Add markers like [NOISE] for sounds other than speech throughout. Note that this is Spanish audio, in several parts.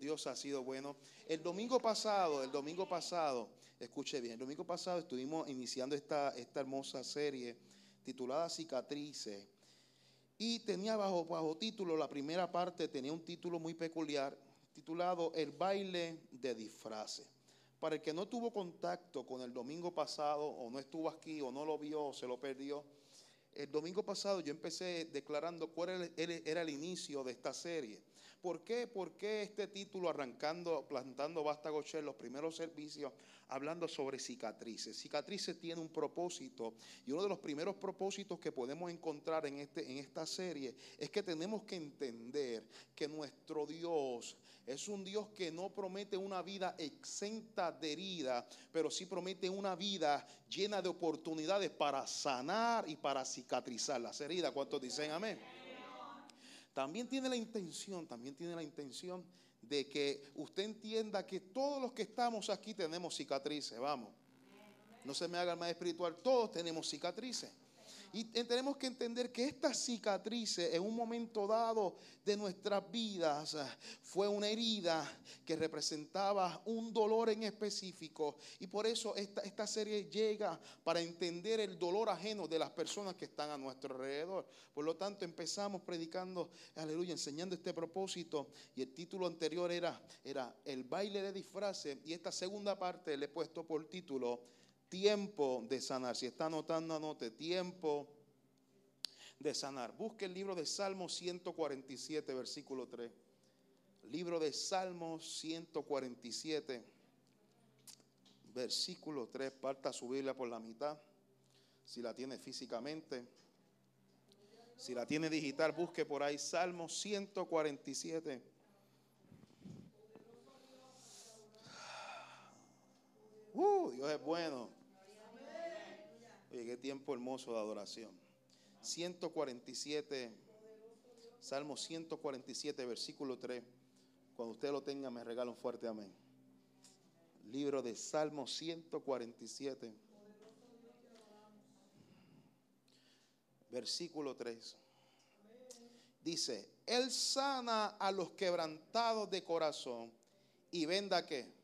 Dios ha sido bueno. El domingo pasado, el domingo pasado, escuche bien, el domingo pasado estuvimos iniciando esta, esta hermosa serie titulada Cicatrices. Y tenía bajo, bajo título, la primera parte tenía un título muy peculiar, titulado El baile de disfraces. Para el que no tuvo contacto con el domingo pasado, o no estuvo aquí, o no lo vio, o se lo perdió, el domingo pasado yo empecé declarando cuál era el inicio de esta serie. ¿Por qué? ¿Por qué este título arrancando, plantando Vástago los primeros servicios, hablando sobre cicatrices? Cicatrices tiene un propósito y uno de los primeros propósitos que podemos encontrar en, este, en esta serie es que tenemos que entender que nuestro Dios es un Dios que no promete una vida exenta de herida, pero sí promete una vida llena de oportunidades para sanar y para cicatrizar las heridas. ¿Cuántos dicen amén? También tiene la intención, también tiene la intención de que usted entienda que todos los que estamos aquí tenemos cicatrices, vamos. No se me haga el más espiritual, todos tenemos cicatrices. Y tenemos que entender que esta cicatriz en un momento dado de nuestras vidas fue una herida que representaba un dolor en específico. Y por eso esta, esta serie llega para entender el dolor ajeno de las personas que están a nuestro alrededor. Por lo tanto, empezamos predicando, aleluya, enseñando este propósito. Y el título anterior era, era el baile de disfraces. Y esta segunda parte le he puesto por título tiempo de sanar. Si está anotando, anote, tiempo de sanar. Busque el libro de Salmos 147, versículo 3. Libro de Salmos 147, versículo 3. Parta su Biblia por la mitad, si la tiene físicamente. Si la tiene digital, busque por ahí Salmos 147. Uh, Dios es bueno. Oye, qué tiempo hermoso de adoración. 147, Salmo 147, versículo 3. Cuando usted lo tenga, me regala un fuerte amén. Libro de Salmo 147, versículo 3. Dice, Él sana a los quebrantados de corazón y venda que.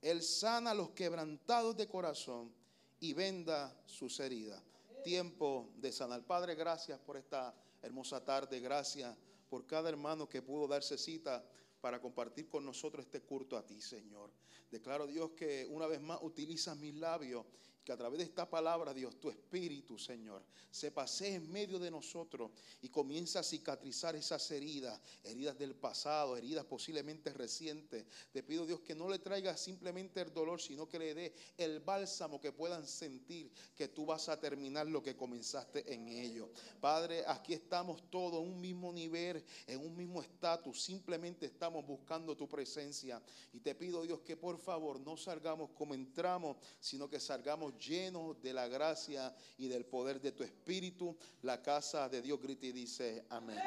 Él sana a los quebrantados de corazón y venda sus heridas. Tiempo de sanar. Padre, gracias por esta hermosa tarde. Gracias por cada hermano que pudo darse cita para compartir con nosotros este culto a ti, Señor. Declaro, Dios, que una vez más utilizas mis labios que a través de esta palabra, Dios, tu Espíritu, Señor, se pasee en medio de nosotros y comienza a cicatrizar esas heridas, heridas del pasado, heridas posiblemente recientes. Te pido, no le traiga simplemente el dolor, sino que le dé el bálsamo que puedan sentir que tú vas a terminar lo que comenzaste en ellos. Padre, aquí estamos todos en un mismo nivel, en un mismo estatus, simplemente estamos buscando tu presencia. Y te pido, Dios, que por favor no salgamos como entramos, sino que salgamos lleno de la gracia y del poder de tu Espíritu. La casa de Dios grita y dice amén.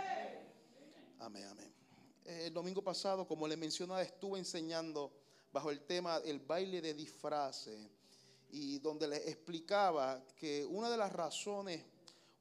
Amén, amén. El domingo pasado, como le mencionaba, estuve enseñando bajo el tema el baile de disfraces y donde les explicaba que una de las razones,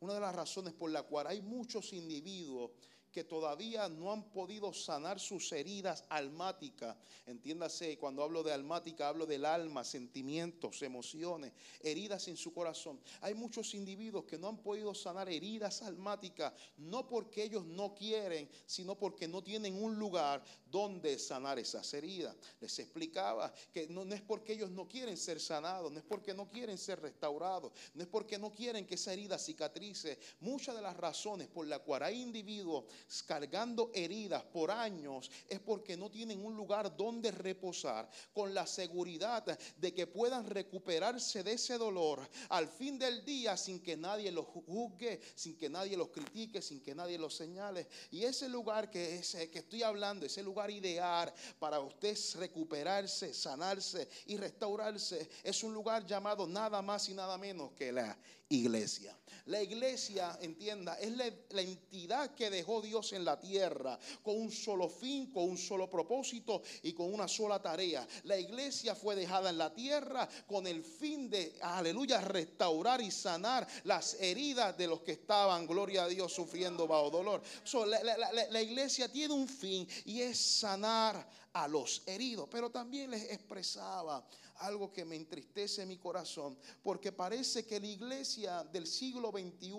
una de las razones por la cual hay muchos individuos que todavía no han podido sanar sus heridas almáticas. Entiéndase, cuando hablo de almática, hablo del alma, sentimientos, emociones, heridas en su corazón. Hay muchos individuos que no han podido sanar heridas almáticas, no porque ellos no quieren, sino porque no tienen un lugar donde sanar esas heridas. Les explicaba que no, no es porque ellos no quieren ser sanados, no es porque no quieren ser restaurados, no es porque no quieren que esa herida cicatrice. Muchas de las razones por las cuales hay individuos cargando heridas por años es porque no tienen un lugar donde reposar con la seguridad de que puedan recuperarse de ese dolor al fin del día sin que nadie los juzgue, sin que nadie los critique, sin que nadie los señale. Y ese lugar que, es, que estoy hablando, ese lugar ideal para usted recuperarse, sanarse y restaurarse, es un lugar llamado nada más y nada menos que la iglesia. La iglesia, entienda, es la, entidad que dejó Dios en la tierra con un solo fin, con un solo propósito y con una sola tarea. La iglesia fue dejada en la tierra con el fin de, aleluya, restaurar y sanar las heridas de los que estaban, gloria a Dios, sufriendo bajo dolor. la, la iglesia tiene un fin y es sanar a los heridos. Pero también les expresaba algo que me entristece mi corazón, porque parece que la iglesia del siglo XXI,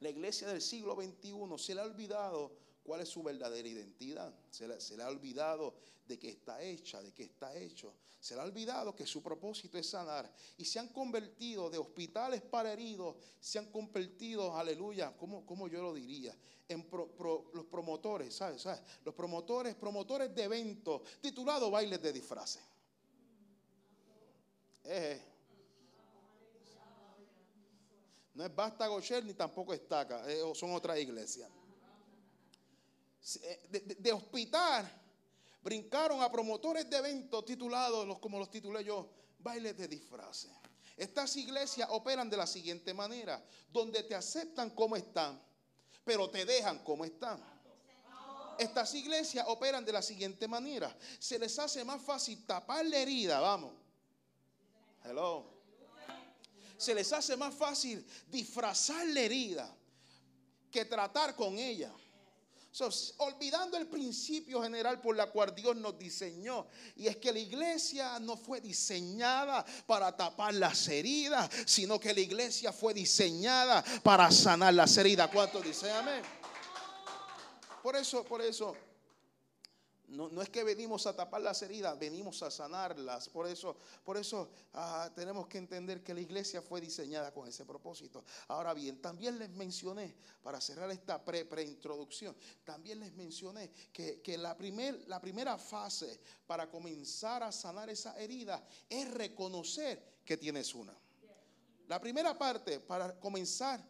la iglesia del siglo XXI se le ha olvidado cuál es su verdadera identidad, se le, ha olvidado de qué está hecha, de qué está hecho, se le ha olvidado que su propósito es sanar y se han convertido de hospitales para heridos, se han convertido, aleluya, ¿cómo, cómo yo lo diría? En los promotores, ¿sabes? ¿sabes? Los promotores, promotores de eventos titulados bailes de disfraces. Eh. No es Basta Gosher ni tampoco Estaca, eh, son otras iglesias. Eh, de, hospital brincaron a promotores de eventos titulados, como los titulé yo, bailes de disfraces. Estas iglesias operan de la siguiente manera, donde te aceptan como están, pero te dejan como están. Estas iglesias operan de la siguiente manera, se les hace más fácil tapar la herida, vamos Se les hace más fácil disfrazar la herida que tratar con ella. olvidando el principio general por la cual Dios nos diseñó. Y es que la iglesia no fue diseñada para tapar las heridas, sino que la iglesia fue diseñada para sanar las heridas. ¿Cuántos dicen amén? Por eso, por eso no, es que venimos a tapar las heridas, venimos a sanarlas. Por eso, por eso ah, tenemos que entender que la iglesia fue diseñada con ese propósito. Ahora bien, también les mencioné, para cerrar esta pre-preintroducción, también les mencioné que, la, la primera fase para comenzar a sanar esa herida es reconocer que tienes una. La primera parte para comenzar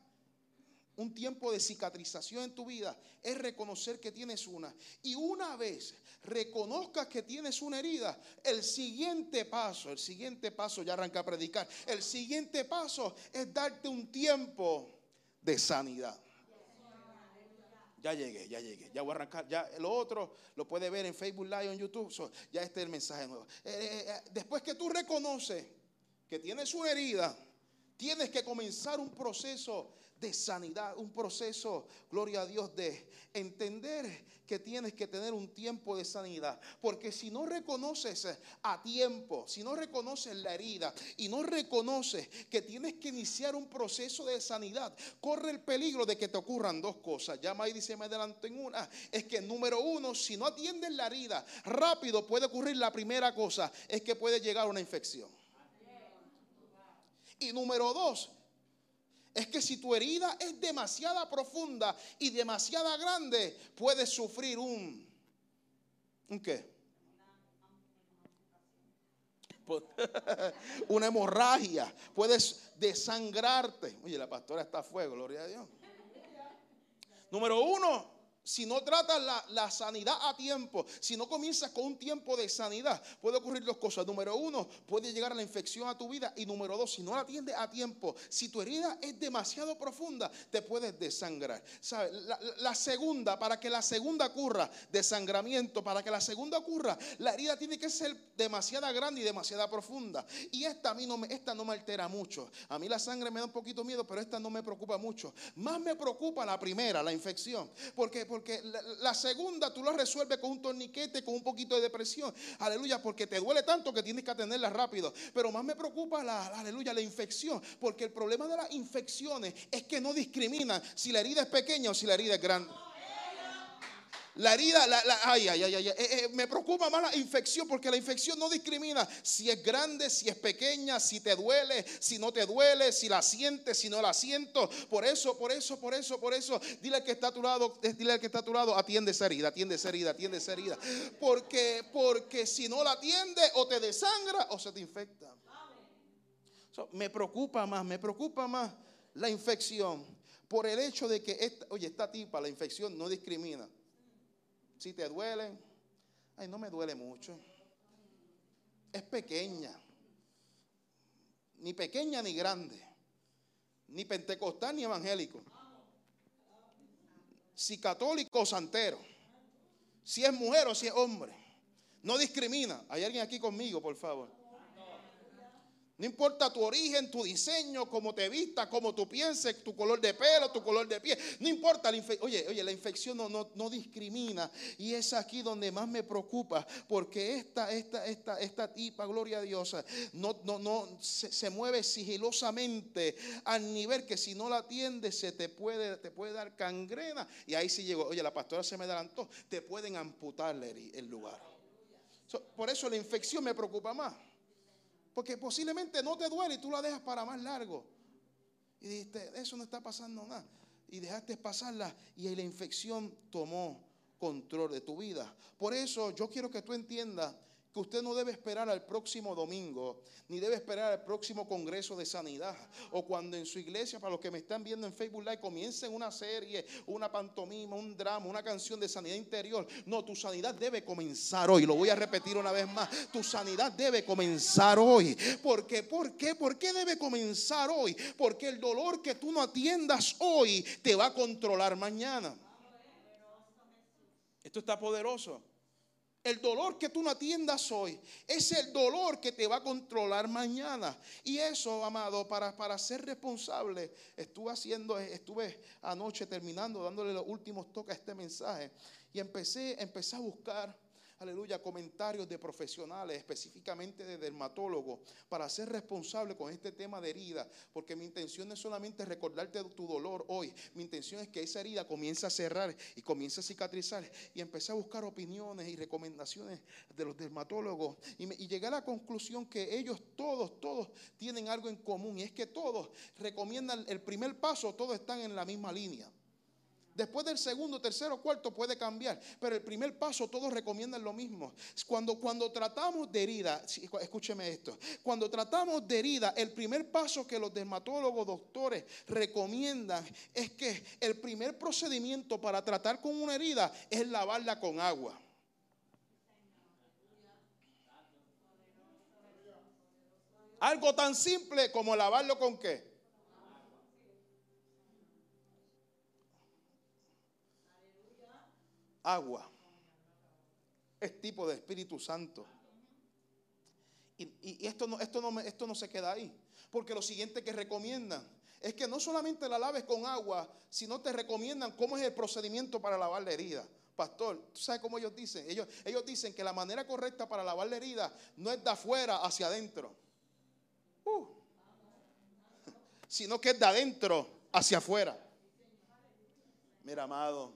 un tiempo de cicatrización en tu vida es reconocer que tienes una. Y una vez reconozcas que tienes una herida, el siguiente paso, el siguiente paso, ya arranca a predicar, el siguiente paso es darte un tiempo de sanidad. Ya llegué, ya llegué, ya voy a arrancar. Ya lo otro lo puede ver en Facebook Live en YouTube. ya este es el mensaje nuevo. Eh, eh, eh, después que tú reconoces que tienes una herida, tienes que comenzar un proceso de sanidad, un proceso, gloria a Dios, de entender que tienes que tener un tiempo de sanidad. Porque si no reconoces a tiempo, si no reconoces la herida y no reconoces que tienes que iniciar un proceso de sanidad, corre el peligro de que te ocurran dos cosas. Llama y dice, me adelanto en una. Es que número uno, si no atiendes la herida, rápido puede ocurrir la primera cosa, es que puede llegar una infección. Y número dos, es que si tu herida es demasiada profunda y demasiada grande, puedes sufrir un... ¿Un qué? [LAUGHS] Una hemorragia. Puedes desangrarte. Oye, la pastora está a fuego, gloria a Dios. Número uno, si no tratas la, sanidad a tiempo, si no comienzas con un tiempo de sanidad, puede ocurrir dos cosas. Número uno, puede llegar la infección a tu vida. Y número dos, si no la atiendes a tiempo, si tu herida es demasiado profunda, te puedes desangrar. ¿Sabes? La, segunda, para que la segunda ocurra, desangramiento, para que la segunda ocurra, la herida tiene que ser demasiada grande y demasiada profunda. Y esta a mí no me, esta no me altera mucho. A mí la sangre me da un poquito miedo, pero esta no me preocupa mucho. Más me preocupa la primera, la infección. Porque porque la, segunda tú la resuelves con un torniquete, con un poquito de depresión. Aleluya, porque te duele tanto que tienes que atenderla rápido. Pero más me preocupa la, aleluya, la infección, porque el problema de las infecciones es que no discriminan si la herida es pequeña o si la herida es grande. La herida, la, ay, ay, ay, ay, eh, eh, me preocupa más la infección porque la infección no discrimina si es grande, si es pequeña, si te duele, si no te duele, si la sientes, si no la siento. Por eso, por eso, por eso, por eso, dile al que está a tu lado, eh, dile que está a tu lado, atiende esa herida, atiende esa herida, atiende esa herida. Porque, porque si no la atiende o te desangra o se te infecta. me preocupa más, me preocupa más la infección por el hecho de que, esta, oye, esta tipa, la infección no discrimina. Si te duele, ay, no me duele mucho. Es pequeña. Ni pequeña ni grande. ni pentecostal ni evangélico. Si católico o santero. Si es mujer o si es hombre. No discrimina. ¿Hay alguien aquí conmigo, por favor? No importa tu origen, tu diseño, cómo te vistas, cómo tú pienses, tu color de pelo, tu color de piel. No importa. La oye, oye, la infección no, no, discrimina. Y es aquí donde más me preocupa. Porque esta, esta, esta, esta tipa, gloria a Dios, no, no, no se, mueve sigilosamente al nivel que si no la atiendes se te puede, te puede dar cangrena. Y ahí sí llegó. Oye, la pastora se me adelantó. Te pueden amputarle el lugar. por eso la infección me preocupa más. Porque posiblemente no te duele y tú la dejas para más largo. Y dijiste, eso no está pasando nada. Y dejaste pasarla y la infección tomó control de tu vida. Por eso yo quiero que tú entiendas que usted no debe esperar al próximo domingo, ni debe esperar al próximo congreso de sanidad, o cuando en su iglesia, para los que me están viendo en Facebook Live, comiencen una serie, una pantomima, un drama, una canción de sanidad interior. No, tu sanidad debe comenzar hoy. Lo voy a repetir una vez más. Tu sanidad debe comenzar hoy. ¿Por qué? ¿Por qué? ¿Por qué debe comenzar hoy? Porque el dolor que tú no atiendas hoy te va a controlar mañana. Esto está poderoso. El dolor que tú no atiendas hoy es el dolor que te va a controlar mañana. Y eso, amado, para, para ser responsable, estuve haciendo, estuve anoche terminando, dándole los últimos toques a este mensaje. Y empecé, empecé a buscar aleluya, comentarios de profesionales, específicamente de dermatólogos, para ser responsable con este tema de herida, porque mi intención no es solamente recordarte tu dolor hoy, mi intención es que esa herida comience a cerrar y comience a cicatrizar. Y empecé a buscar opiniones y recomendaciones de los dermatólogos y, y llegué a la conclusión que ellos todos, todos tienen algo en común y es que todos recomiendan el primer paso, todos están en la misma línea. Después del segundo, tercero, cuarto puede cambiar. Pero el primer paso todos recomiendan lo mismo. Cuando, cuando tratamos de herida, escúcheme esto, cuando tratamos de herida, el primer paso que los dermatólogos, doctores recomiendan es que el primer procedimiento para tratar con una herida es lavarla con agua. Algo tan simple como lavarlo con qué? Agua. Es tipo de Espíritu Santo. Y, esto, no, esto, no, esto no se queda ahí. Porque lo siguiente que recomiendan es que no solamente la laves con agua, sino te recomiendan cómo es el procedimiento para lavar la herida. Pastor, ¿tú sabes cómo ellos dicen? Ellos, ellos dicen que la manera correcta para lavar la herida no es de afuera hacia adentro, uh. [LAUGHS] sino que es de adentro hacia afuera. Mira, amado,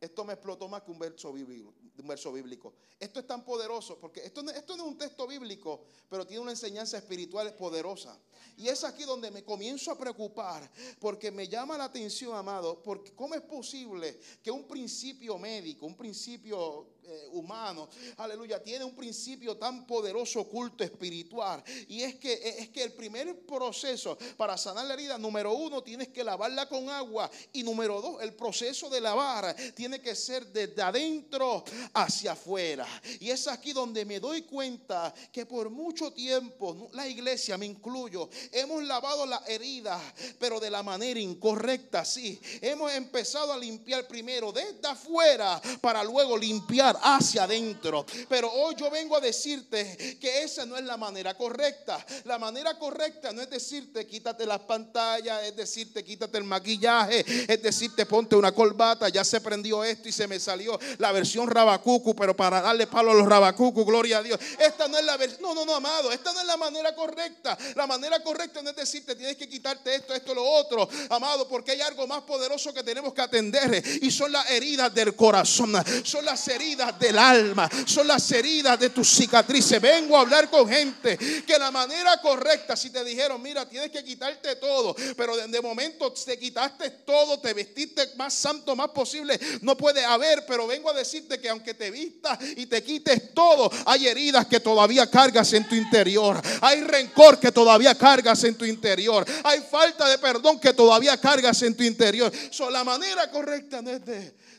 esto me explotó más que un verso bíblico. Un verso bíblico. Esto es tan poderoso porque esto, esto no es un texto bíblico, pero tiene una enseñanza espiritual poderosa. Y es aquí donde me comienzo a preocupar porque me llama la atención, amado, porque cómo es posible que un principio médico, un principio eh, humano, aleluya, tiene un principio tan poderoso, oculto, espiritual. Y es que, eh, es que el primer proceso para sanar la herida, número uno, tienes que lavarla con agua. Y número dos, el proceso de lavar tiene que ser desde adentro hacia afuera. Y es aquí donde me doy cuenta que por mucho tiempo, la iglesia, me incluyo, hemos lavado la herida, pero de la manera incorrecta, sí. Hemos empezado a limpiar primero desde afuera para luego limpiar hacia adentro. Pero hoy yo vengo a decirte que esa no es la manera correcta. La manera correcta no es decirte quítate las pantallas, es decirte quítate el maquillaje, es decirte ponte una corbata, ya se prendió esto y se me salió la versión rabacucu, pero para darle palo a los rabacucu, gloria a Dios. Esta no es la versión, no, no, no, amado, esta no es la manera correcta. La manera correcta no es decirte tienes que quitarte esto, esto, lo otro, amado, porque hay algo más poderoso que tenemos que atender y son las heridas del corazón, son las heridas del alma, son las heridas de tus cicatrices. Vengo a hablar con gente que la manera correcta, si te dijeron, mira, tienes que quitarte todo, pero de, momento te quitaste todo, te vestiste más santo, más posible, no puede haber, pero vengo a decirte que aunque te vistas y te quites todo, hay heridas que todavía cargas en tu interior, hay rencor que todavía cargas en tu interior, hay falta de perdón que todavía cargas en tu interior. So, la manera correcta no es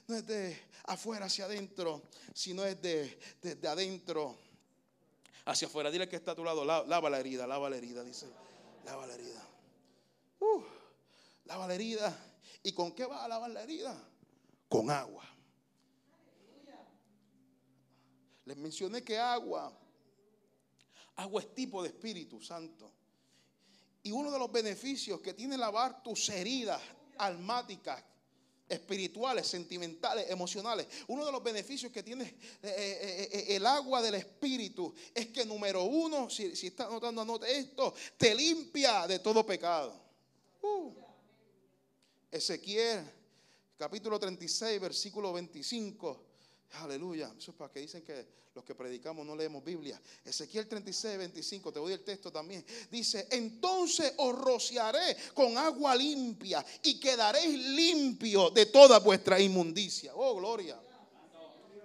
no es de afuera hacia adentro, sino es de, adentro hacia afuera. Dile que está a tu lado, lava, la herida, lava la herida, dice. Lava la herida. Uh, lava la herida. ¿Y con qué va a lavar la herida? Con agua. Les mencioné que agua, agua es tipo de Espíritu Santo. Y uno de los beneficios que tiene lavar tus heridas almáticas, espirituales, sentimentales, emocionales. Uno de los beneficios que tiene eh, eh, eh, el agua del Espíritu es que número uno, si, si está anotando, anote esto, te limpia de todo pecado. Uh. Ezequiel capítulo 36, versículo 25. Aleluya. Eso es para que dicen que los que predicamos no leemos Biblia. Ezequiel 36, 25, te voy el texto también. Dice, entonces os rociaré con agua limpia y quedaréis limpio de toda vuestra inmundicia. Oh, gloria.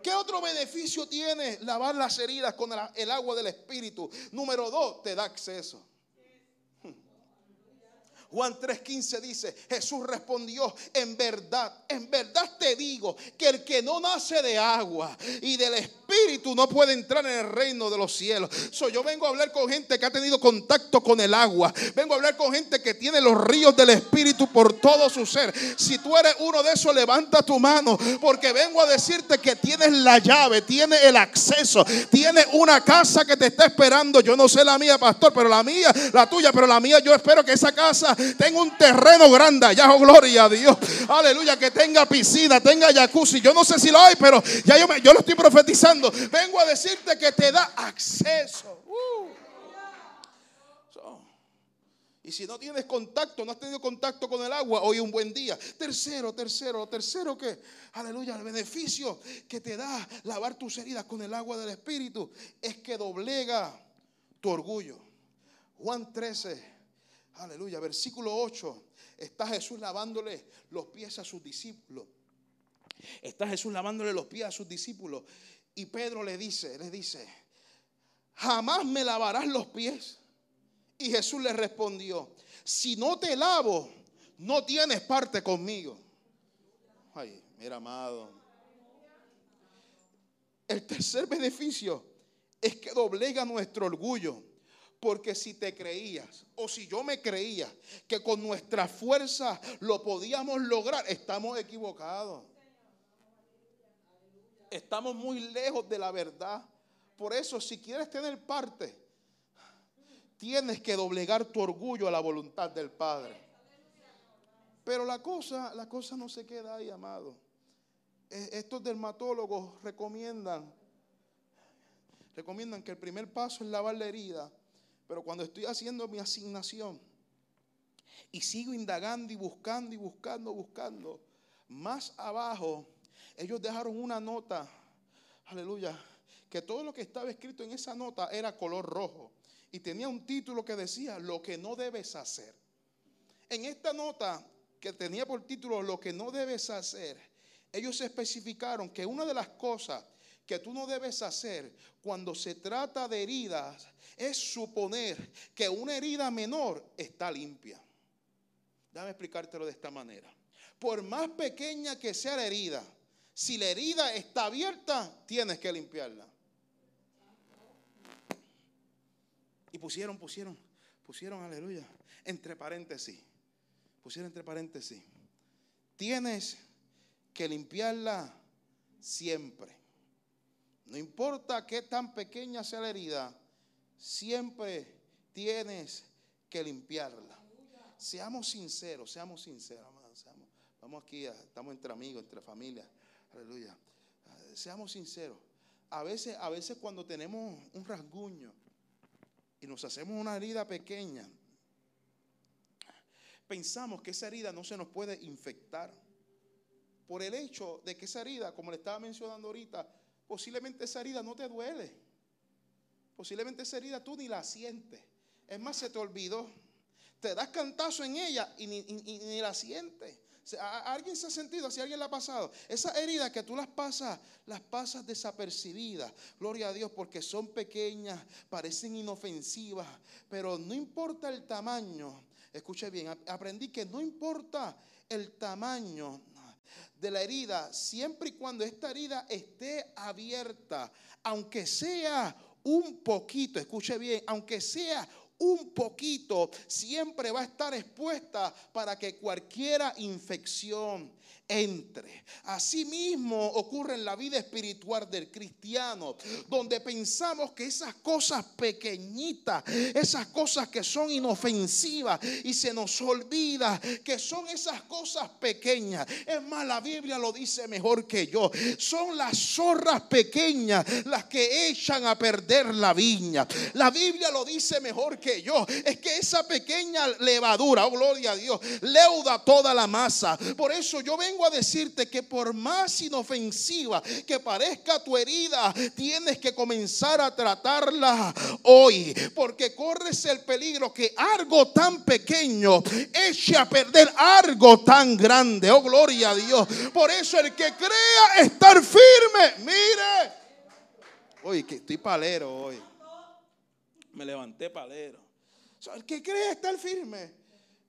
¿Qué otro beneficio tiene lavar las heridas con el agua del Espíritu? Número dos, te da acceso. Juan 3:15 dice, Jesús respondió, en verdad, en verdad te digo que el que no nace de agua y del Espíritu no puede entrar en el reino de los cielos. So, yo vengo a hablar con gente que ha tenido contacto con el agua. Vengo a hablar con gente que tiene los ríos del Espíritu por todo su ser. Si tú eres uno de esos, levanta tu mano porque vengo a decirte que tienes la llave, tienes el acceso, tienes una casa que te está esperando. Yo no sé la mía, pastor, pero la mía, la tuya, pero la mía, yo espero que esa casa tenga un terreno grande. Allá, oh, gloria a Dios. Aleluya, que tenga piscina, tenga jacuzzi. Yo no sé si lo hay, pero ya yo, yo lo estoy profetizando. Vengo a decirte que te da acceso. Uh. Y si no tienes contacto, no has tenido contacto con el agua, hoy un buen día. Tercero, tercero, tercero que, aleluya, el beneficio que te da lavar tus heridas con el agua del Espíritu es que doblega tu orgullo. Juan 13, Aleluya. Versículo 8. Está Jesús lavándole los pies a sus discípulos. Está Jesús lavándole los pies a sus discípulos. Y Pedro le dice, le dice, jamás me lavarás los pies. Y Jesús le respondió, si no te lavo, no tienes parte conmigo. Ay, mira, amado. El tercer beneficio es que doblega nuestro orgullo. Porque si te creías o si yo me creía que con nuestra fuerza lo podíamos lograr, estamos equivocados. Estamos muy lejos de la verdad. Por eso, si quieres tener parte, tienes que doblegar tu orgullo a la voluntad del Padre. Pero la cosa, la cosa no se queda ahí, amado. E, estos dermatólogos recomiendan, recomiendan que el primer paso es lavar la herida pero cuando estoy haciendo mi asignación y sigo indagando y buscando y buscando, buscando, más abajo ellos dejaron una nota, aleluya, que todo lo que estaba escrito en esa nota era color rojo y tenía un título que decía lo que no debes hacer. En esta nota que tenía por título lo que no debes hacer, ellos especificaron que una de las cosas que tú no debes hacer cuando se trata de heridas es suponer que una herida menor está limpia. Déjame explicártelo de esta manera. Por más pequeña que sea la herida, si la herida está abierta, tienes que limpiarla. Y pusieron, pusieron, pusieron, aleluya, entre paréntesis. Pusieron entre paréntesis. Tienes que limpiarla siempre. No importa qué tan pequeña sea la herida, siempre tienes que limpiarla. Seamos sinceros, seamos sinceros, vamos aquí, estamos entre amigos, entre familias. Aleluya. Seamos sinceros. A veces, a veces cuando tenemos un rasguño y nos hacemos una herida pequeña, pensamos que esa herida no se nos puede infectar. Por el hecho de que esa herida, como le estaba mencionando ahorita, posiblemente esa herida no te duele. Posiblemente esa herida tú ni la sientes. Es más, se te olvidó. Te das cantazo en ella y ni, la sientes. ¿Alguien se ha sentido Si ¿Alguien la ha pasado? Esas heridas que tú las pasas, las pasas desapercibidas. Gloria a Dios, porque son pequeñas, parecen inofensivas, pero no importa el tamaño. Escuche bien, aprendí que no importa el tamaño de la herida, siempre y cuando esta herida esté abierta, aunque sea un poquito, escuche bien, aunque sea un poquito, siempre va a estar expuesta para que cualquiera infección, entre. Asimismo ocurre en la vida espiritual del cristiano, donde pensamos que esas cosas pequeñitas, esas cosas que son inofensivas y se nos olvida que son esas cosas pequeñas. Es más, la Biblia lo dice mejor que yo. Son las zorras pequeñas las que echan a perder la viña. La Biblia lo dice mejor que yo. Es que esa pequeña levadura, oh gloria a Dios, leuda toda la masa. Por eso yo vengo a decirte que por más inofensiva que parezca tu herida, tienes que comenzar a tratarla hoy, porque corres el peligro que algo tan pequeño eche a perder algo tan grande. Oh, gloria a Dios. Por eso el que crea estar firme, mire. Oye, que estoy palero hoy. Me levanté palero. el que cree estar firme,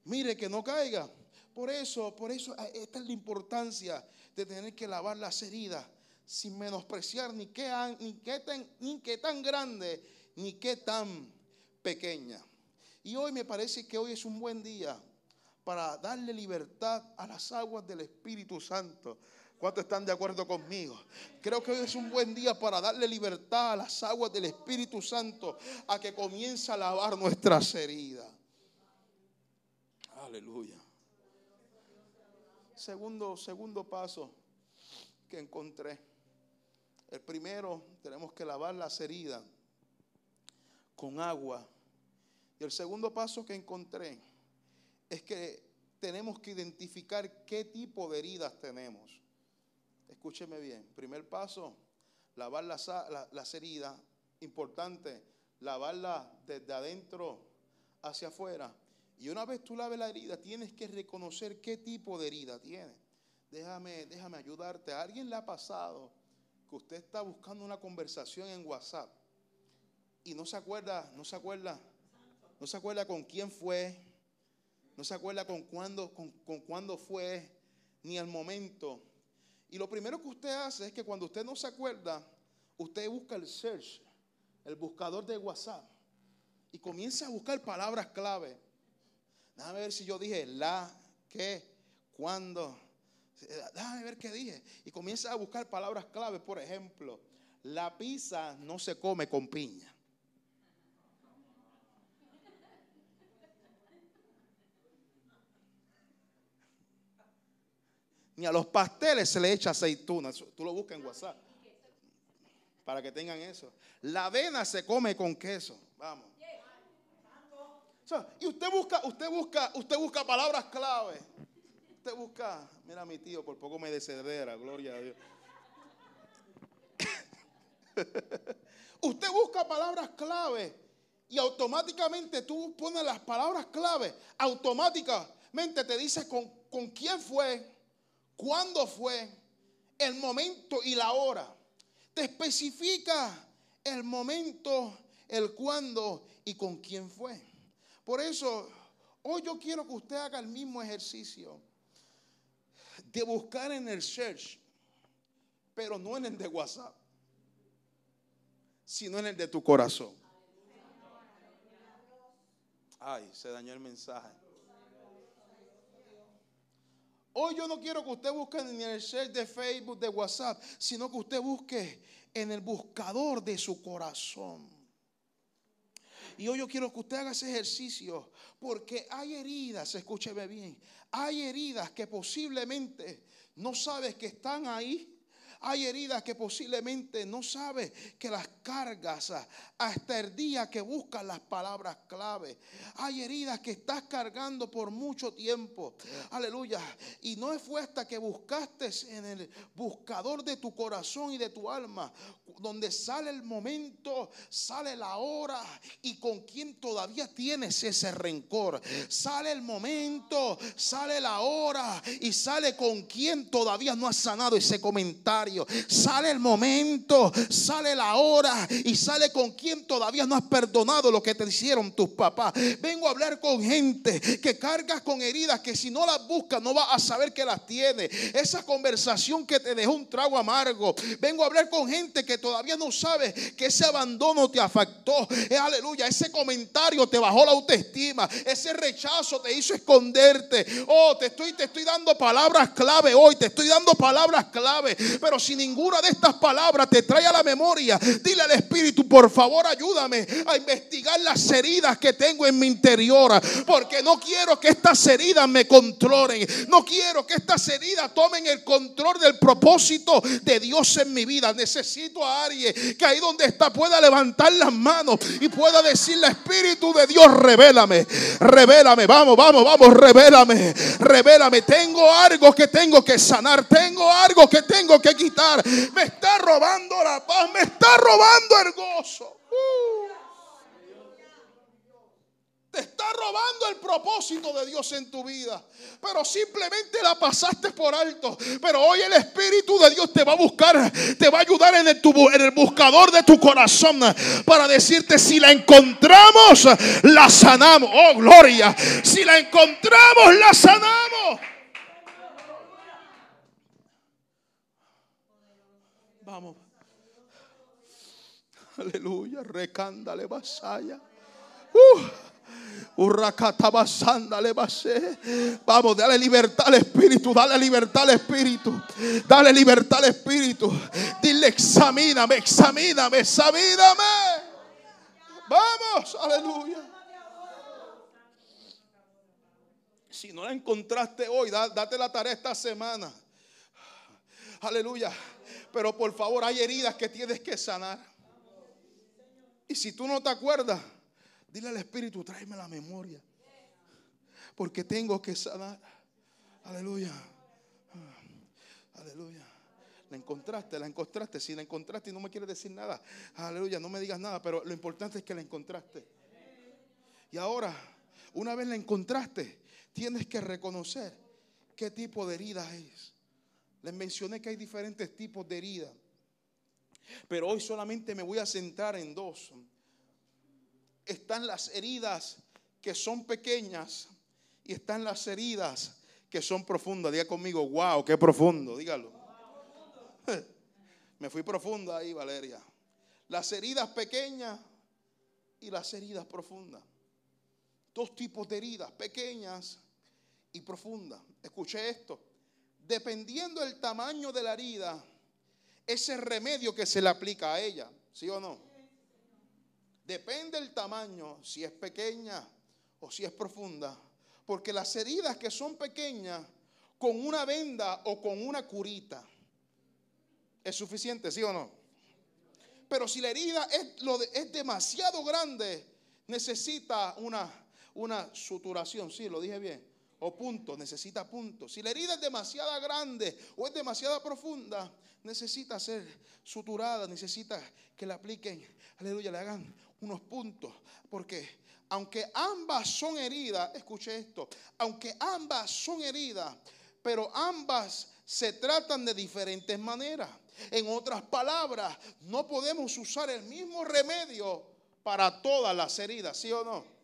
mire que no caiga. Por eso, por eso, eh, esta es la importancia de tener que lavar las heridas sin menospreciar ni qué, ni qué, tan, ni qué tan grande ni qué tan pequeña. Y hoy me parece que hoy es un buen día para darle libertad a las aguas del Espíritu Santo. ¿Cuántos están de acuerdo conmigo? Creo que hoy es un buen día para darle libertad a las aguas del Espíritu Santo a que comience a lavar nuestras heridas. Aleluya. Segundo, segundo paso que encontré. El primero, tenemos que lavar las heridas con agua. Y el segundo paso que encontré es que tenemos que identificar qué tipo de heridas tenemos. Escúcheme bien. Primer paso, lavar las, las heridas. Importante, lavarlas desde adentro hacia afuera. Y una vez tú laves la herida, tienes que reconocer qué tipo de herida tiene. Déjame, déjame ayudarte. ¿A alguien le ha pasado que usted está buscando una conversación en WhatsApp y no se acuerda, no se acuerda, no se acuerda con quién fue, no se acuerda con cuándo, con, con cuándo fue, ni el momento? Y lo primero que usted hace es que cuando usted no se acuerda, usted busca el search, el buscador de WhatsApp, y comienza a buscar palabras clave. Déjame ver si yo dije la, qué, cuándo. Déjame ver qué dije. Y comienza a buscar palabras clave. Por ejemplo, la pizza no se come con piña. Ni a los pasteles se le echa aceituna. Tú lo buscas en WhatsApp. Para que tengan eso. La avena se come con queso. Vamos y usted busca, usted busca, usted busca palabras clave. Usted busca, mira mi tío, por poco me descedera, gloria a Dios. [LAUGHS] usted busca palabras clave y automáticamente tú pones las palabras clave, automáticamente te dice con, con quién fue, cuándo fue, el momento y la hora. Te especifica el momento, el cuándo y con quién fue. Por eso, hoy yo quiero que usted haga el mismo ejercicio de buscar en el search, pero no en el de WhatsApp, sino en el de tu corazón. Ay, se dañó el mensaje. Hoy yo no quiero que usted busque en el search de Facebook, de WhatsApp, sino que usted busque en el buscador de su corazón. Y hoy yo quiero que usted haga ese ejercicio porque hay heridas, escúcheme bien, hay heridas que posiblemente no sabes que están ahí hay heridas que posiblemente no sabes que las cargas hasta el día que buscas las palabras clave. Hay heridas que estás cargando por mucho tiempo. Aleluya. Y no fue hasta que buscaste en el buscador de tu corazón y de tu alma, donde sale el momento, sale la hora y con quien todavía tienes ese rencor. Sale el momento, sale la hora y sale con quien todavía no has sanado ese comentario Sale el momento, sale la hora y sale con quien todavía no has perdonado lo que te hicieron tus papás. Vengo a hablar con gente que cargas con heridas que si no las buscas no vas a saber que las tiene. Esa conversación que te dejó un trago amargo. Vengo a hablar con gente que todavía no sabe que ese abandono te afectó. Eh, aleluya, ese comentario te bajó la autoestima. Ese rechazo te hizo esconderte. Oh, te estoy, te estoy dando palabras clave hoy. Te estoy dando palabras clave. Pero si ninguna de estas palabras te trae a la memoria, dile al Espíritu, por favor, ayúdame a investigar las heridas que tengo en mi interior. Porque no quiero que estas heridas me controlen. No quiero que estas heridas tomen el control del propósito de Dios en mi vida. Necesito a alguien que ahí donde está pueda levantar las manos y pueda decirle, Espíritu de Dios, revélame, revélame, vamos, vamos, vamos, revélame, revélame. Tengo algo que tengo que sanar, tengo algo que tengo que quitar. Me está robando la paz, me está robando el gozo. Uh. Te está robando el propósito de Dios en tu vida. Pero simplemente la pasaste por alto. Pero hoy el Espíritu de Dios te va a buscar. Te va a ayudar en el, en el buscador de tu corazón. Para decirte si la encontramos, la sanamos. Oh, gloria. Si la encontramos, la sanamos. Aleluya. Recándale vasalla. Uh. Vamos, dale libertad al Espíritu, dale libertad al Espíritu, dale libertad al Espíritu. Dile, examíname, examíname, examíname. Vamos, aleluya. Si no la encontraste hoy, date la tarea esta semana. Aleluya. Pero por favor, hay heridas que tienes que sanar. Y si tú no te acuerdas, Dile al Espíritu, tráeme la memoria. Porque tengo que sanar. Aleluya. Aleluya. La encontraste, la encontraste. Si la encontraste y no me quieres decir nada, aleluya, no me digas nada, pero lo importante es que la encontraste. Y ahora, una vez la encontraste, tienes que reconocer qué tipo de herida es. Les mencioné que hay diferentes tipos de herida, pero hoy solamente me voy a centrar en dos están las heridas que son pequeñas y están las heridas que son profundas. Diga conmigo, wow, qué profundo, dígalo. [LAUGHS] Me fui profunda ahí, Valeria. Las heridas pequeñas y las heridas profundas. Dos tipos de heridas, pequeñas y profundas. Escuché esto. Dependiendo del tamaño de la herida, ese remedio que se le aplica a ella, ¿sí o no? Depende el tamaño, si es pequeña o si es profunda. Porque las heridas que son pequeñas, con una venda o con una curita, es suficiente, ¿sí o no? Pero si la herida es, lo es demasiado grande, necesita una, una suturación, sí, lo dije bien, o punto, necesita punto. Si la herida es demasiado grande o es demasiado profunda, necesita ser suturada, necesita que le apliquen, aleluya, le hagan unos puntos, porque aunque ambas son heridas, escuche esto, aunque ambas son heridas, pero ambas se tratan de diferentes maneras. En otras palabras, no podemos usar el mismo remedio para todas las heridas, ¿sí o no?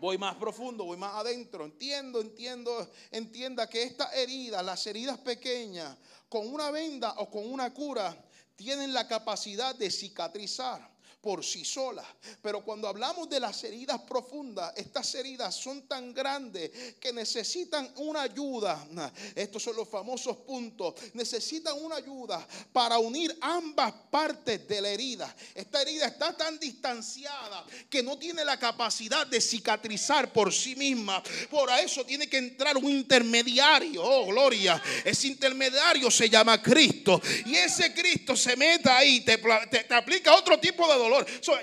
Voy más profundo, voy más adentro. Entiendo, entiendo, entienda que estas heridas, las heridas pequeñas, con una venda o con una cura, tienen la capacidad de cicatrizar por sí sola. Pero cuando hablamos de las heridas profundas, estas heridas son tan grandes que necesitan una ayuda. Estos son los famosos puntos. Necesitan una ayuda para unir ambas partes de la herida. Esta herida está tan distanciada que no tiene la capacidad de cicatrizar por sí misma. Por eso tiene que entrar un intermediario. Oh, gloria. Ese intermediario se llama Cristo. Y ese Cristo se mete ahí, te, te aplica otro tipo de dolor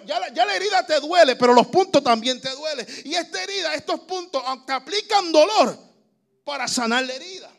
ya, la, herida te duele, pero los puntos también te duelen. Y esta herida, estos puntos, te aplican dolor para sanar la herida.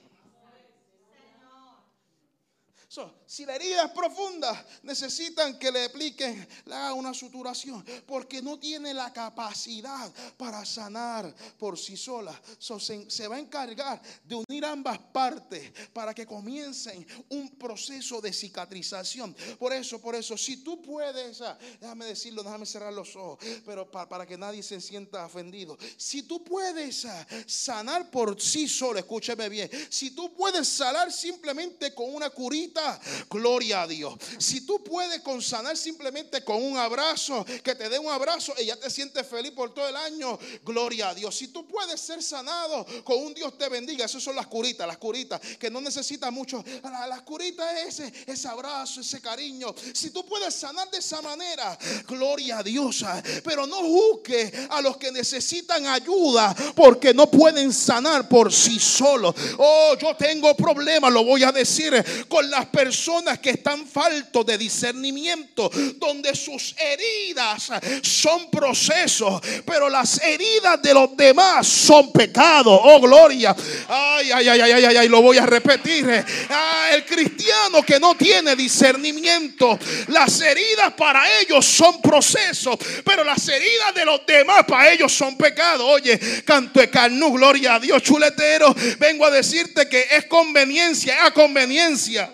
Si la herida es profunda, necesitan que le apliquen una suturación, porque no tiene la capacidad para sanar por sí sola. se, va a encargar de unir ambas partes para que comiencen un proceso de cicatrización. Por eso, por eso, si tú puedes, ah, déjame decirlo, déjame cerrar los ojos, pero para, que nadie se sienta ofendido. Si tú puedes ah, sanar por sí solo, escúcheme bien, si tú puedes sanar simplemente con una curita, Gloria a Dios. Si tú puedes consanar simplemente con un abrazo, que te dé un abrazo y ya te sientes feliz por todo el año, gloria a Dios. Si tú puedes ser sanado con un Dios te bendiga, esas son las curitas, las curitas, que no necesitan mucho. Las curitas es ese, ese abrazo, ese cariño. Si tú puedes sanar de esa manera, gloria a Dios. Pero no juzgue a los que necesitan ayuda porque no pueden sanar por sí solos. Oh, yo tengo problemas, lo voy a decir, con las personas personas que están faltos de discernimiento, donde sus heridas son procesos, pero las heridas de los demás son pecados. Oh, gloria. Ay, ay, ay, ay, ay, ay, lo voy a repetir. Ah, el cristiano que no tiene discernimiento, las heridas para ellos son procesos, pero las heridas de los demás para ellos son pecados. Oye, canto de carnú, gloria a Dios, chuletero. Vengo a decirte que es conveniencia, es a conveniencia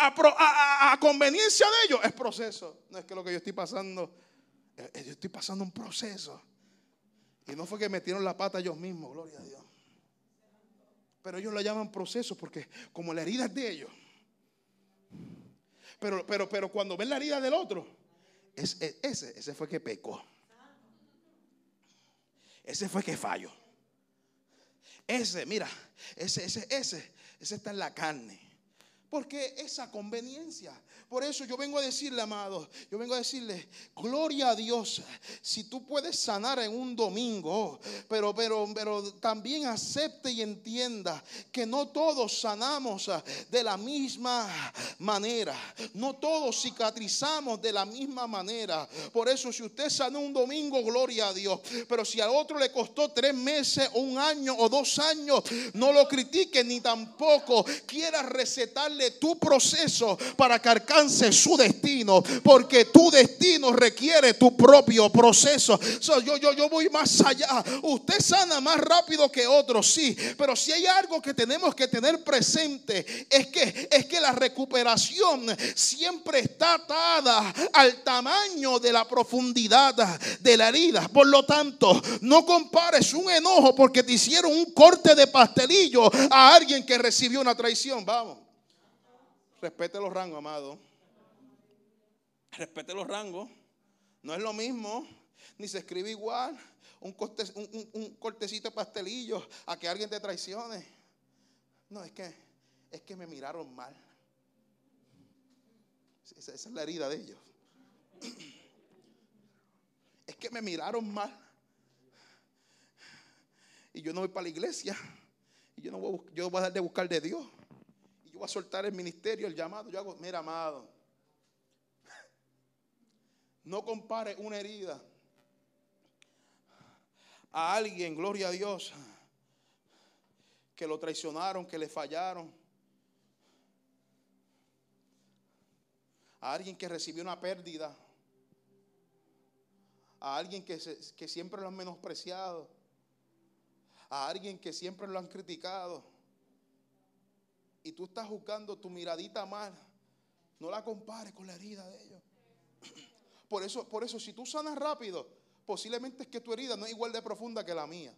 A, conveniencia de ellos es proceso. No es que lo que yo estoy pasando, eh, eh, yo estoy pasando un proceso. Y no fue que metieron la pata ellos mismos, gloria a Dios. Pero ellos lo llaman proceso porque como la herida es de ellos. Pero, pero, pero cuando ven la herida del otro, es, ese, ese fue que pecó. Ese fue que falló. Ese, mira, ese, ese, ese, ese está en la carne. Porque esa conveniencia. Por eso yo vengo a decirle, amado, yo vengo a decirle, gloria a Dios, si tú puedes sanar en un domingo, pero, pero, pero también acepte y entienda que no todos sanamos de la misma manera, no todos cicatrizamos de la misma manera. Por eso si usted sanó un domingo, gloria a Dios, pero si al otro le costó tres meses un año o dos años, no lo critique ni tampoco quiera recetarle tu proceso para que alcance su destino, porque tu destino requiere tu propio proceso. yo, yo, yo voy más allá. Usted sana más rápido que otros, sí, pero si hay algo que tenemos que tener presente es que es que la recuperación siempre está atada al tamaño de la profundidad de la herida. Por lo tanto, no compares un enojo porque te hicieron un corte de pastelillo a alguien que recibió una traición. Vamos. Respete los rangos, amado. Respete los rangos. No es lo mismo, ni se escribe igual un, cortecito de pastelillo a que alguien te traicione. No, es que, es que me miraron mal. Esa, esa es la herida de ellos. Es que me miraron mal. Y yo no voy para la iglesia. Y yo no voy, yo voy a dar de buscar de Dios a soltar el ministerio, el llamado. Yo hago, mira, amado, no compare una herida a alguien, gloria a Dios, que lo traicionaron, que le fallaron. A alguien que recibió una pérdida. A alguien que, que siempre lo han menospreciado. A alguien que siempre lo han criticado y tú estás juzgando tu miradita mal, no la compares con la herida de ellos. [CLEARS THROAT] Por eso, por eso, si tú sanas rápido, posiblemente es que tu herida no es igual de profunda que la mía.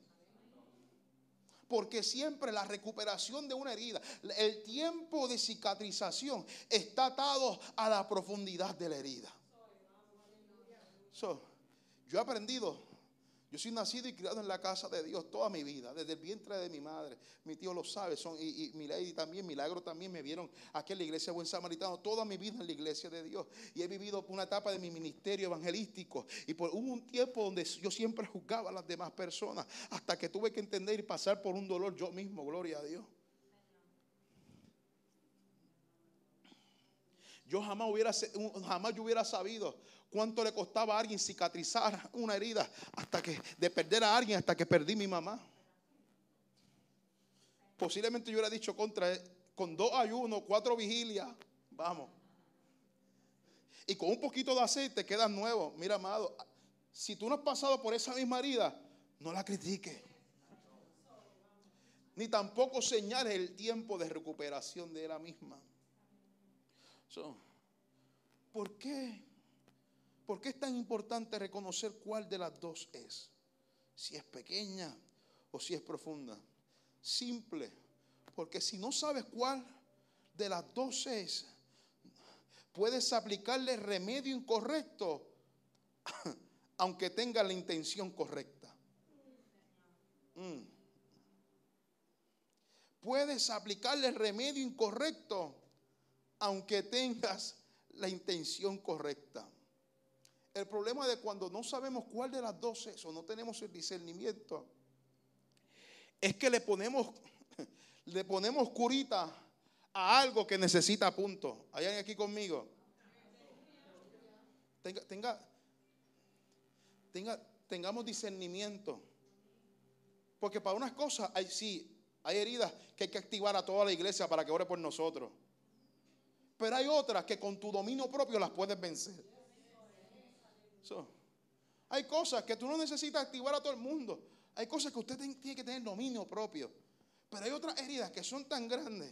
Porque siempre la recuperación de una herida, el tiempo de cicatrización está atado a la profundidad de la herida. yo he aprendido yo soy nacido y criado en la casa de Dios toda mi vida, desde el vientre de mi madre. Mi tío lo sabe, son, y, mi lady también, Milagro también, me vieron aquí en la iglesia Buen Samaritano toda mi vida en la iglesia de Dios. Y he vivido una etapa de mi ministerio evangelístico. Y por hubo un tiempo donde yo siempre juzgaba a las demás personas, hasta que tuve que entender y pasar por un dolor yo mismo, gloria a Dios. Yo jamás hubiera, jamás yo hubiera sabido cuánto le costaba a alguien cicatrizar una herida hasta que de perder a alguien hasta que perdí mi mamá. Posiblemente yo hubiera dicho contra con dos ayunos, cuatro vigilias, vamos. Y con un poquito de aceite quedas nuevo. Mira, amado, si tú no has pasado por esa misma herida, no la critiques. Ni tampoco señales el tiempo de recuperación de la misma. ¿Por qué? ¿Por qué es tan importante reconocer cuál de las dos es? Si es pequeña o si es profunda. Simple. Porque si no sabes cuál de las dos es, puedes aplicarle remedio incorrecto, [LAUGHS] aunque tenga la intención correcta. Mm. Puedes aplicarle remedio incorrecto, aunque tengas la intención correcta. El problema de cuando no sabemos cuál de las dos es o no tenemos el discernimiento, es que le ponemos, [LAUGHS] le ponemos curita a algo que necesita punto. ¿Hay alguien aquí conmigo? Tenga, tenga, tenga, tengamos discernimiento. Porque para unas cosas hay sí, hay heridas que hay que activar a toda la iglesia para que ore por nosotros. Pero hay otras que con tu dominio propio las puedes vencer. hay cosas que tú no necesitas activar a todo el mundo. Hay cosas que usted tiene que tener dominio propio. Pero hay otras heridas que son tan grandes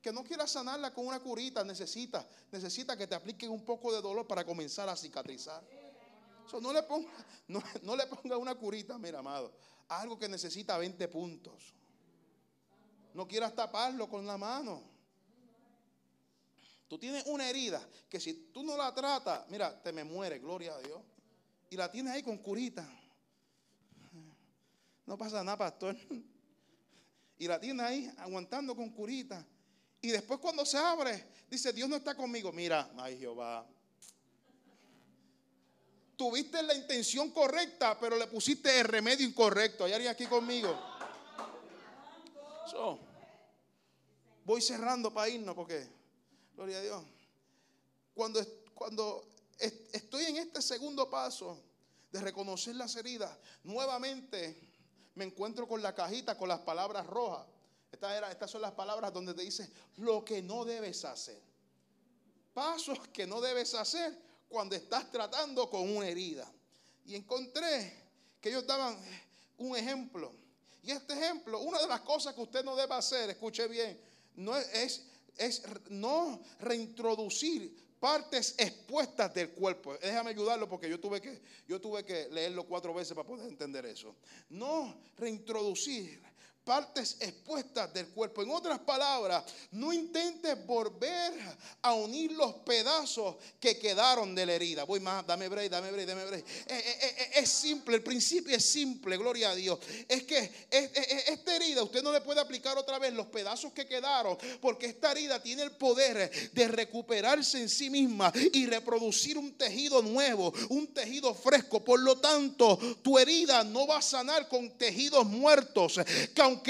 que no quieras sanarla con una curita. Necesita, necesita que te apliquen un poco de dolor para comenzar a cicatrizar. no, le ponga, no, le ponga una curita, mira, amado. Algo que necesita 20 puntos. No quieras taparlo con la mano. Tú tienes una herida que si tú no la tratas, mira, te me muere, gloria a Dios. Y la tienes ahí con curita. No pasa nada, pastor. Y la tienes ahí aguantando con curita. Y después cuando se abre, dice, Dios no está conmigo. Mira, ay Jehová. Tuviste la intención correcta, pero le pusiste el remedio incorrecto. ¿Hay alguien aquí conmigo? voy cerrando para irnos porque Gloria a Dios. Cuando, cuando estoy en este segundo paso de reconocer las heridas, nuevamente me encuentro con la cajita con las palabras rojas. Estas, son las palabras donde te dice lo que no debes hacer. Pasos que no debes hacer cuando estás tratando con una herida. Y encontré que ellos daban un ejemplo. Y este ejemplo, una de las cosas que usted no debe hacer, escuche bien, no es no reintroducir partes expuestas del cuerpo. Déjame ayudarlo porque yo tuve que yo tuve que leerlo cuatro veces para poder entender eso. No reintroducir partes expuestas del cuerpo. En otras palabras, no intentes volver a unir los pedazos que quedaron de la herida. Voy más, dame break, dame break, dame break. Eh, eh, eh, es simple, el principio es simple, gloria a Dios. Es que esta herida usted no le puede aplicar otra vez los pedazos que quedaron, porque esta herida tiene el poder de recuperarse en sí misma y reproducir un tejido nuevo, un tejido fresco. Por lo tanto, tu herida no va a sanar con tejidos muertos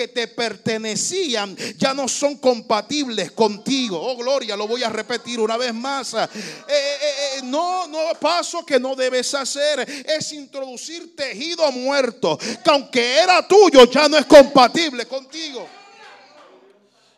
te pertenecían ya no son compatibles contigo. Oh, gloria, lo voy a repetir una vez más. Eh, eh, eh, no, no, paso que no debes hacer es introducir tejido muerto, que aunque era tuyo ya no es compatible contigo.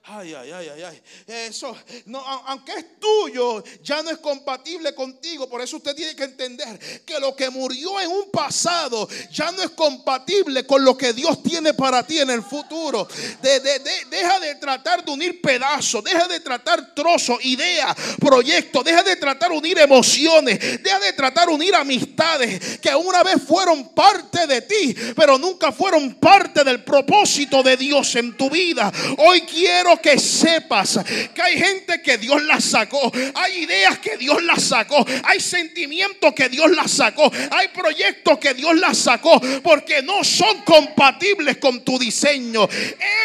Ay, ay, ay, ay, ay. Eso, no, aunque es tuyo, ya no es compatible contigo. Por eso usted tiene que entender que lo que murió en un pasado ya no es compatible con lo que Dios tiene para ti en el futuro. deja de tratar de unir pedazos, deja de tratar trozos, ideas, proyectos, deja de tratar de unir emociones, deja de tratar de unir amistades que una vez fueron parte de ti, pero nunca fueron parte del propósito de Dios en tu vida. Hoy quiero que sepas que hay gente que Dios la sacó, hay ideas que Dios la sacó, hay sentimientos que Dios la sacó, hay proyectos que Dios la sacó porque no son compatibles con tu diseño.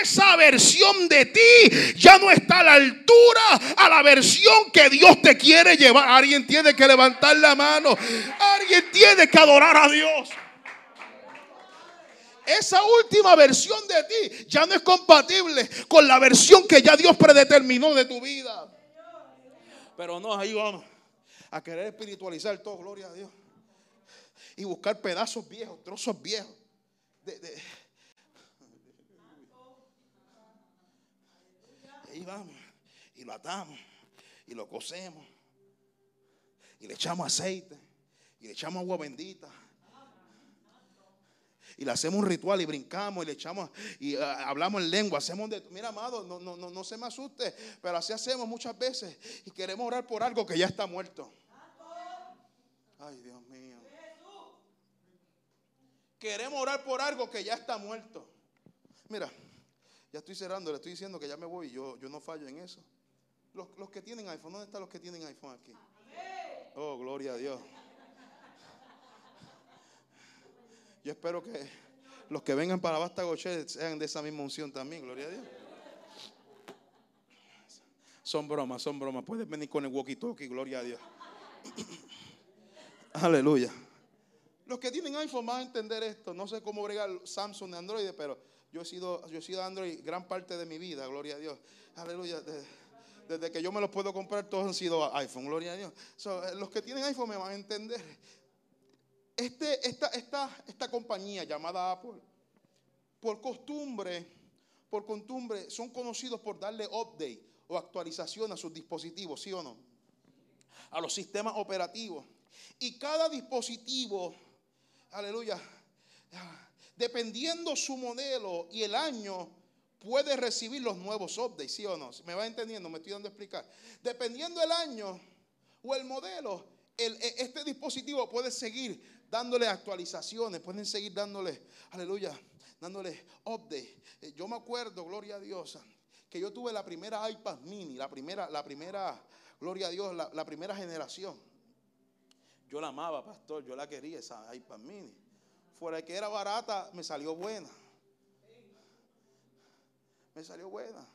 Esa versión de ti ya no está a la altura a la versión que Dios te quiere llevar. Alguien tiene que levantar la mano, alguien tiene que adorar a Dios esa última versión de ti ya no es compatible con la versión que ya Dios predeterminó de tu vida. Pero no, ahí vamos a querer espiritualizar todo, gloria a Dios. Y buscar pedazos viejos, trozos viejos. ahí vamos. Y lo atamos. Y lo cosemos. Y le echamos aceite. Y le echamos agua bendita y le hacemos un ritual y brincamos y le echamos y ah, hablamos en lengua, hacemos de, mira amado, no, no, no, no se me asuste, pero así hacemos muchas veces y queremos orar por algo que ya está muerto. Ay, Dios mío. Queremos orar por algo que ya está muerto. Mira, ya estoy cerrando, le estoy diciendo que ya me voy, yo, yo no fallo en eso. Los, los que tienen iPhone, ¿dónde están los que tienen iPhone aquí? Oh, gloria a Dios. Yo espero que los que vengan para Basta Gochet sean de esa misma unción también, gloria a Dios. Son bromas, son bromas. Puedes venir con el walkie-talkie, gloria a Dios. [COUGHS] Aleluya. Los que tienen iPhone van a entender esto. No sé cómo bregar Samsung de Android, pero yo he sido, yo he sido Android gran parte de mi vida, gloria a Dios. Aleluya. Desde, que yo me los puedo comprar, todos han sido iPhone, gloria a Dios. los que tienen iPhone me van a entender. Este, esta, compañía llamada Apple, por costumbre, por costumbre, son conocidos por darle update o actualización a sus dispositivos, ¿sí o no? A los sistemas operativos. Y cada dispositivo, aleluya, dependiendo su modelo y el año, puede recibir los nuevos updates, ¿sí o no? ¿Me va entendiendo? Me estoy dando a explicar. Dependiendo el año o el modelo, e, este dispositivo puede seguir dándole actualizaciones, pueden seguir dándole, aleluya, dándole update. Eh, yo me acuerdo, gloria a Dios, que yo tuve la primera iPad mini, la primera, la primera, gloria a Dios, la, primera generación. Yo la amaba, pastor, yo la quería, esa iPad mini. Fuera de que era barata, me salió buena. Me salió buena.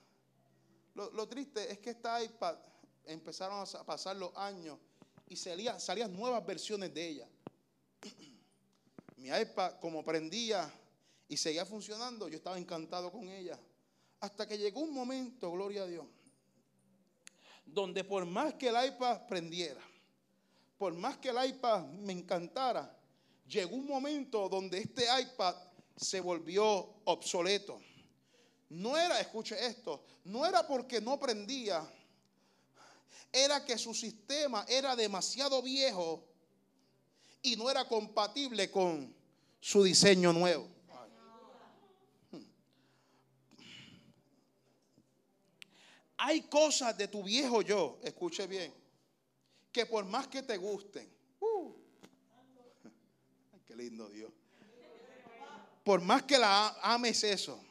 Lo, lo triste es que esta iPad empezaron a pasar los años y salían, salían nuevas versiones de ella mi iPad, como prendía y seguía funcionando, yo estaba encantado con ella. Hasta que llegó un momento, gloria a Dios, donde por más que el iPad prendiera, por más que el iPad me encantara, llegó un momento donde este iPad se volvió obsoleto. No era, escuche esto, no era porque no prendía, era que su sistema era demasiado viejo y no era compatible con su diseño nuevo. Hay cosas de tu viejo yo, escuche bien, que por más que te gusten, uh, qué lindo Dios, por más que la ames eso,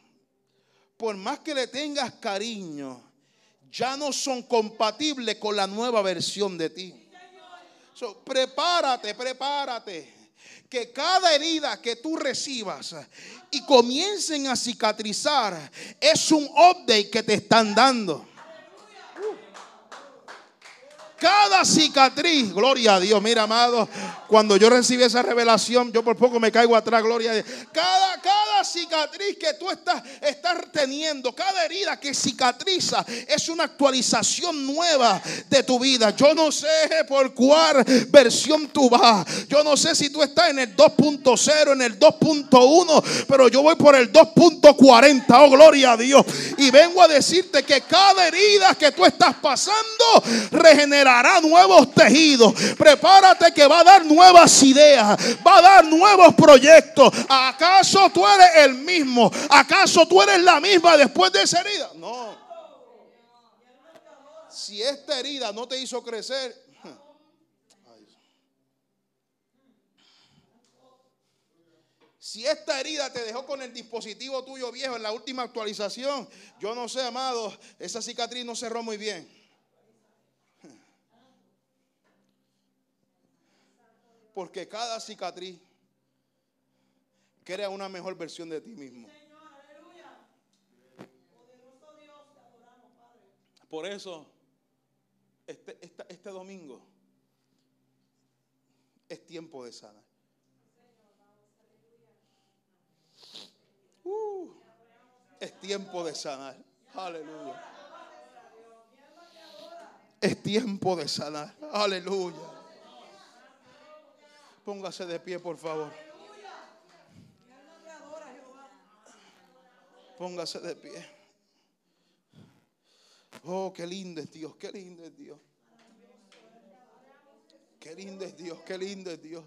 por más que le tengas cariño, ya no son compatibles con la nueva versión de ti prepárate, prepárate. Que cada herida que tú recibas y comiencen a cicatrizar es un update que te están dando. Cada cicatriz, gloria a Dios, mira amado, cuando yo recibí esa revelación, yo por poco me caigo atrás, gloria a Dios. Cada, cada cicatriz que tú estás, estás teniendo, cada herida que cicatriza, es una actualización nueva de tu vida. Yo no sé por cuál versión tú vas. Yo no sé si tú estás en el 2.0, en el 2.1, pero yo voy por el 2.40. Oh, gloria a Dios. Y vengo a decirte que cada herida que tú estás pasando regenera hará nuevos tejidos. Prepárate que va a dar nuevas ideas, va a dar nuevos proyectos. ¿Acaso tú eres el mismo? ¿Acaso tú eres la misma después de esa herida? No. Si esta herida no te hizo crecer, Si esta herida te dejó con el dispositivo tuyo viejo en la última actualización, yo no sé, amado, esa cicatriz no cerró muy bien. Porque cada cicatriz crea una mejor versión de ti mismo. Por eso, este, este domingo es tiempo de sanar. Uh, es tiempo de sanar. Aleluya. Es tiempo de sanar. Aleluya. Póngase de pie, por favor. Póngase de pie. Oh, qué lindo es Dios, qué lindo es Dios. Qué lindo es Dios, qué lindo es Dios.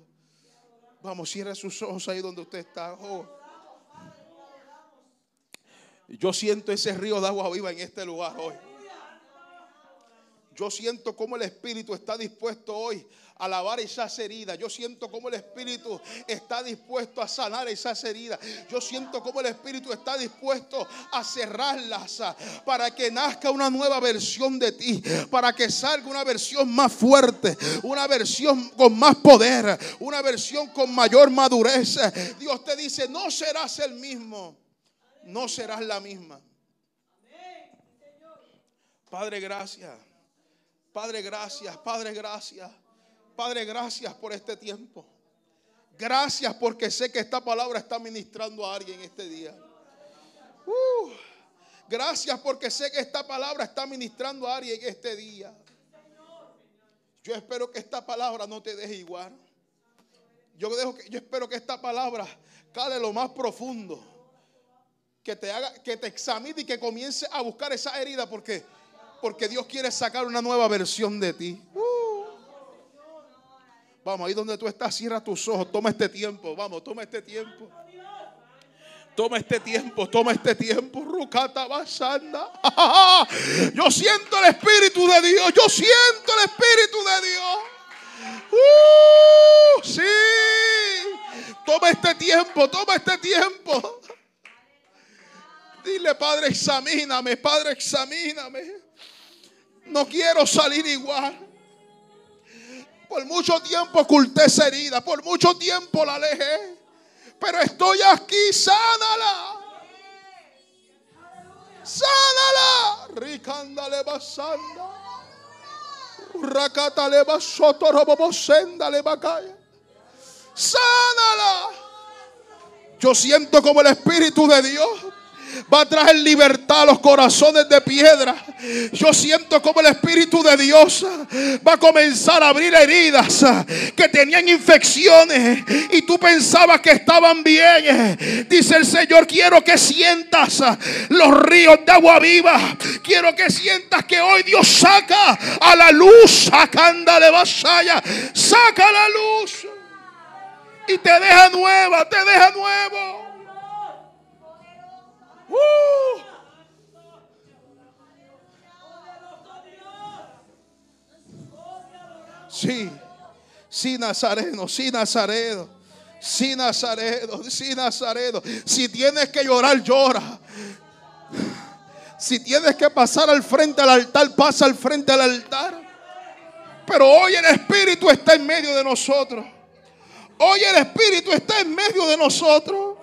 Vamos, cierre sus ojos ahí donde usted está. Oh. Yo siento ese río de agua viva en este lugar hoy. Yo siento cómo el Espíritu está dispuesto hoy a lavar esas heridas. Yo siento cómo el Espíritu está dispuesto a sanar esas heridas. Yo siento cómo el Espíritu está dispuesto a cerrarlas ah, para que nazca una nueva versión de ti, para que salga una versión más fuerte, una versión con más poder, una versión con mayor madurez. Dios te dice, no serás el mismo, no serás la misma. Padre, gracias. Padre, gracias. Padre, gracias. Padre, gracias por este tiempo. Gracias porque sé que esta palabra está ministrando a alguien este día. Uh, gracias porque sé que esta palabra está ministrando a alguien este día. Yo espero que esta palabra no te deje igual. Yo, espero que esta palabra cale lo más profundo. Que te haga, que te examine y que comience a buscar esa herida porque porque Dios quiere sacar una nueva versión de ti. Uh. Vamos, ahí donde tú estás, cierra tus ojos, toma este tiempo, vamos, toma este tiempo. Toma este tiempo, toma este tiempo. Rucata basanda. [LAUGHS] Yo siento el Espíritu de Dios. Yo siento el Espíritu de Dios. Uh, sí. Toma este tiempo, toma este tiempo. Dile, Padre, examíname, Padre, examíname. No quiero salir igual. Por mucho tiempo oculté esa herida. Por mucho tiempo la alejé. Pero estoy aquí, sánala. Sánala. Ricándale basanda. Racatale basoto robobosenda bacaya. Sánala. Yo siento como el Espíritu de Dios va a traer libertad a los corazones de piedra. Yo siento como el Espíritu de Dios va a comenzar a abrir heridas que tenían infecciones y tú pensabas que estaban bien. Dice el Señor, quiero que sientas los ríos de agua viva. Quiero que sientas que hoy Dios saca a la luz, sacanda de vasalla, saca la luz y te deja nueva, te deja nuevo. ¡Uh! Sí, sí, Nazareno, sí, Nazareno. Sí, Nazareno, sí, Nazareno. Si tienes que llorar, llora. Si tienes que pasar al frente al altar, pasa al frente al altar. Pero hoy el Espíritu está en medio de nosotros. Hoy el Espíritu está en medio de nosotros.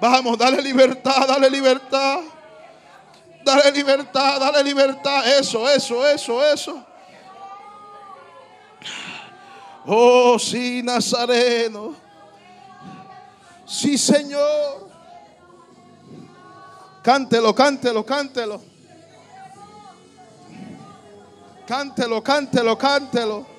Vamos, dale libertad, dale libertad. Dale libertad, dale libertad. Eso, eso, eso, eso. Oh, sí, Nazareno. Sí, Señor. Cántelo, cántelo, cántelo. Cántelo, cántelo, cántelo.